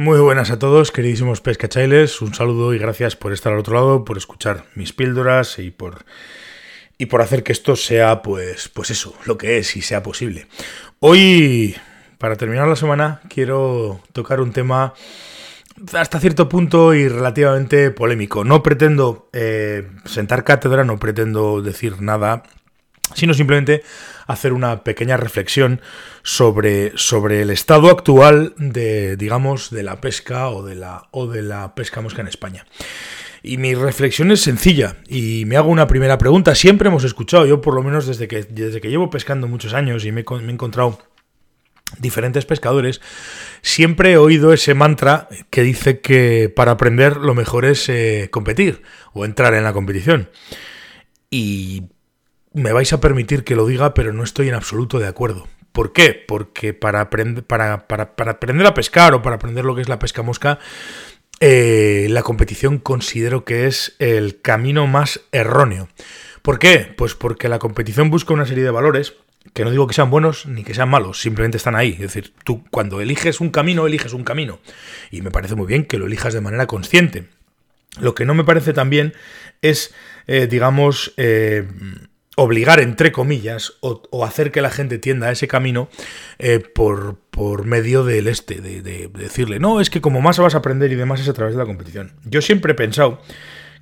Muy buenas a todos, queridísimos pescachailes. Un saludo y gracias por estar al otro lado, por escuchar mis píldoras y por y por hacer que esto sea pues pues eso, lo que es y sea posible. Hoy para terminar la semana quiero tocar un tema hasta cierto punto y relativamente polémico. No pretendo eh, sentar cátedra, no pretendo decir nada sino simplemente hacer una pequeña reflexión sobre, sobre el estado actual de, digamos, de la pesca o de la, o de la pesca mosca en España. Y mi reflexión es sencilla y me hago una primera pregunta. Siempre hemos escuchado, yo por lo menos desde que, desde que llevo pescando muchos años y me, he encontrado diferentes pescadores, siempre he oído ese mantra que dice que para aprender lo mejor es eh, competir o entrar en la competición. Y me vais a permitir que lo diga, pero no estoy en absoluto de acuerdo. ¿Por qué? Porque para, aprender, para, aprender a pescar o para aprender lo que es la pesca mosca, eh, la competición considero que es el camino más erróneo. ¿Por qué? Pues porque la competición busca una serie de valores que no digo que sean buenos ni que sean malos, simplemente están ahí. Es decir, tú cuando eliges un camino, eliges un camino. Y me parece muy bien que lo elijas de manera consciente. Lo que no me parece tan bien es, eh, digamos, eh, obligar, entre comillas, o, hacer que la gente tienda a ese camino eh, por, por, medio del este, de, decirle, no, es que como más vas a aprender y demás es a través de la competición. Yo siempre he pensado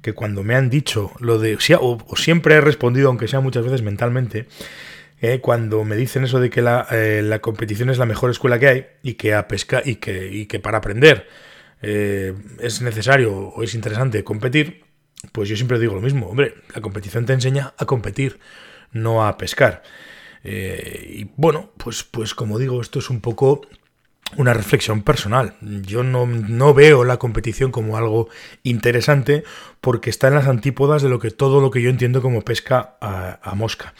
que cuando me han dicho lo de, o, siempre he respondido, aunque sea muchas veces mentalmente, eh, cuando me dicen eso de que eh, la, competición es la mejor escuela que hay y que a pesca y que, y que para aprender es necesario o es interesante competir, pues yo siempre digo lo mismo, hombre, la competición te enseña a competir, no a pescar. Eh, y bueno, pues, pues como digo, esto es un poco una reflexión personal. Yo no, veo la competición como algo interesante porque está en las antípodas de lo que todo lo que yo entiendo como pesca a, a, mosca.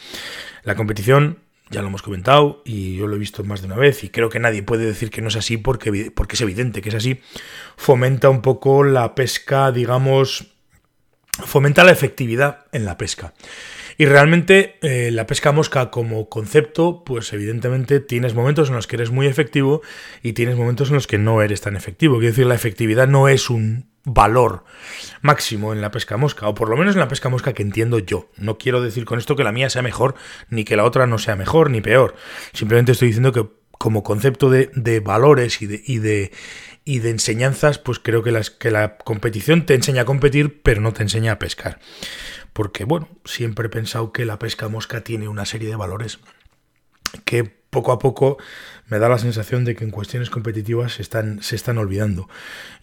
La competición, ya lo hemos comentado y yo lo he visto más de una vez y creo que nadie puede decir que no es así porque, porque es evidente que es así, fomenta un poco la pesca, digamos, fomenta la efectividad en la pesca. Y realmente eh, la pesca mosca como concepto, pues evidentemente tienes momentos en los que eres muy efectivo y tienes momentos en los que no eres tan efectivo. Quiero decir, la efectividad no es un valor máximo en la pesca mosca, o por lo menos en la pesca mosca que entiendo yo. No quiero decir con esto que la mía sea mejor, ni que la otra no sea mejor, ni peor. Simplemente estoy diciendo que como concepto de, valores de, y de, y de enseñanzas, pues creo que, las, que la competición te enseña a competir, pero no te enseña a pescar. Porque, bueno, siempre he pensado que la pesca mosca tiene una serie de valores que poco a poco me da la sensación de que en cuestiones competitivas se están, se están olvidando.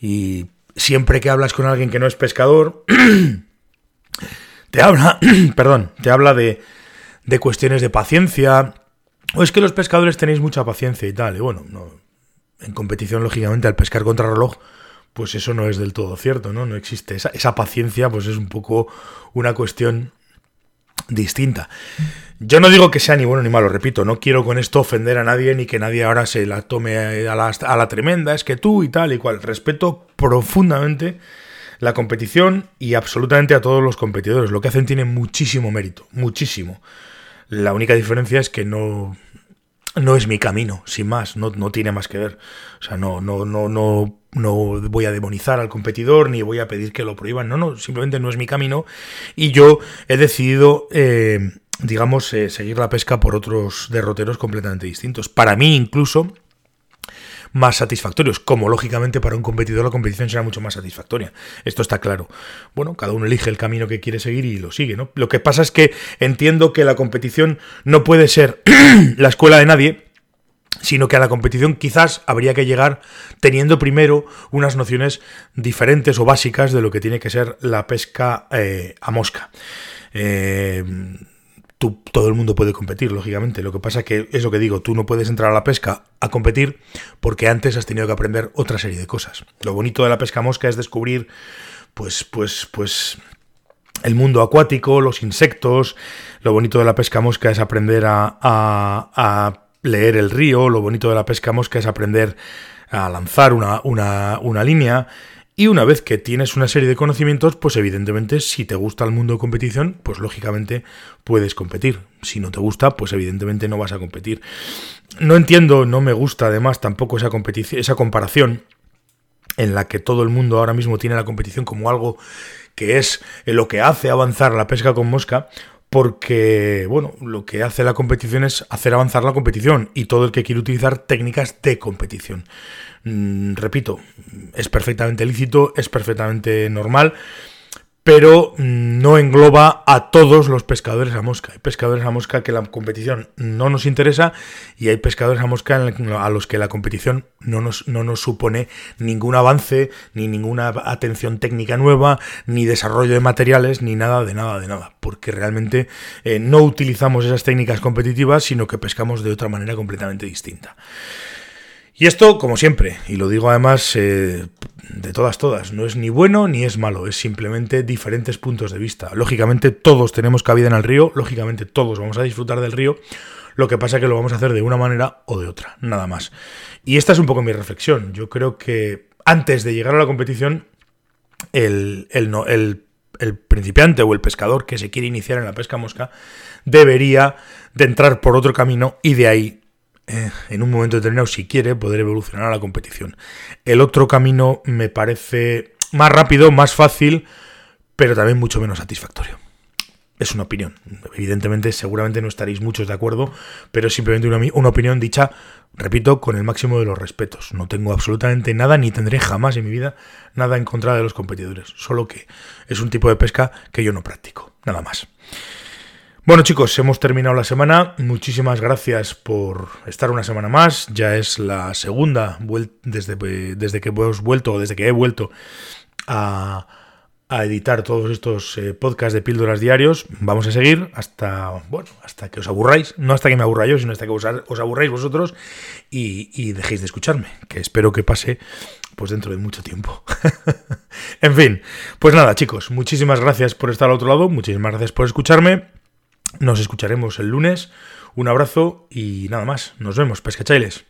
Y siempre que hablas con alguien que no es pescador, te habla, perdón, te habla de, de cuestiones de paciencia, o es que los pescadores tenéis mucha paciencia y tal. Y bueno, no, en competición, lógicamente, al pescar contra reloj, pues eso no es del todo cierto, ¿no? No existe. Esa, esa paciencia, pues es un poco una cuestión distinta. Yo no digo que sea ni bueno ni malo, repito, no quiero con esto ofender a nadie ni que nadie ahora se la tome a la, a la tremenda, es que tú y tal y cual. Respeto profundamente la competición y absolutamente a todos los competidores. Lo que hacen tiene muchísimo mérito, muchísimo. La única diferencia es que no, no es mi camino, sin más, no, no, tiene más que ver. O sea, no, no, no, no, no voy a demonizar al competidor ni voy a pedir que lo prohíban. No, no, simplemente no es mi camino. Y yo he decidido, eh, digamos, eh, seguir la pesca por otros derroteros completamente distintos. Para mí, incluso, más satisfactorios, como lógicamente para un competidor la competición será mucho más satisfactoria. Esto está claro. Bueno, cada uno elige el camino que quiere seguir y lo sigue, ¿no? Lo que pasa es que entiendo que la competición no puede ser la escuela de nadie, sino que a la competición quizás habría que llegar teniendo primero unas nociones diferentes o básicas de lo que tiene que ser la pesca eh, a mosca. Eh, todo el mundo puede competir, lógicamente. Lo que pasa es que es lo que digo, tú no puedes entrar a la pesca a competir porque antes has tenido que aprender otra serie de cosas. Lo bonito de la pesca mosca es descubrir, pues, pues, pues, el mundo acuático, los insectos. Lo bonito de la pesca mosca es aprender a, a, leer el río. Lo bonito de la pesca mosca es aprender a lanzar una, una, una línea. Y una vez que tienes una serie de conocimientos, pues evidentemente si te gusta el mundo de competición, pues lógicamente puedes competir. Si no te gusta, pues evidentemente no vas a competir. No entiendo, no me gusta además tampoco esa esa comparación en la que todo el mundo ahora mismo tiene la competición como algo que es lo que hace avanzar la pesca con mosca, porque, bueno, lo que hace la competición es hacer avanzar la competición y todo el que quiere utilizar técnicas de competición. Mm, repito, es perfectamente lícito, es perfectamente normal pero no engloba a todos los pescadores a mosca. Hay pescadores a mosca que la competición no nos interesa y hay pescadores a mosca a los que la competición no nos, no nos supone ningún avance, ni ninguna atención técnica nueva, ni desarrollo de materiales, ni nada de nada de nada, porque realmente eh, no utilizamos esas técnicas competitivas, sino que pescamos de otra manera completamente distinta. Y esto, como siempre, y lo digo además eh, de todas, todas, no es ni bueno ni es malo, es simplemente diferentes puntos de vista. Lógicamente todos tenemos cabida en el río, lógicamente todos vamos a disfrutar del río, lo que pasa es que lo vamos a hacer de una manera o de otra, nada más. Y esta es un poco mi reflexión. Yo creo que antes de llegar a la competición, el, el, el principiante o el pescador que se quiere iniciar en la pesca mosca debería de entrar por otro camino y de ahí eh, en un momento determinado, si quiere, poder evolucionar a la competición. El otro camino me parece más rápido, más fácil, pero también mucho menos satisfactorio. Es una opinión. Evidentemente, seguramente no estaréis muchos de acuerdo, pero es simplemente una, una opinión dicha, repito, con el máximo de los respetos. No tengo absolutamente nada, ni tendré jamás en mi vida nada en contra de los competidores. Solo que es un tipo de pesca que yo no practico. Nada más. Bueno chicos, hemos terminado la semana. Muchísimas gracias por estar una semana más. Ya es la segunda desde, desde que hemos vuelto, desde que he vuelto a, editar todos estos eh, podcasts de píldoras diarios. Vamos a seguir hasta, bueno, hasta que os aburráis. No hasta que me aburra yo, sino hasta que os, os aburráis vosotros y, y dejéis de escucharme. Que espero que pase pues dentro de mucho tiempo. en fin, pues nada chicos, muchísimas gracias por estar al otro lado, muchísimas gracias por escucharme. Nos escucharemos el lunes. Un abrazo y nada más. Nos vemos, pescachailes.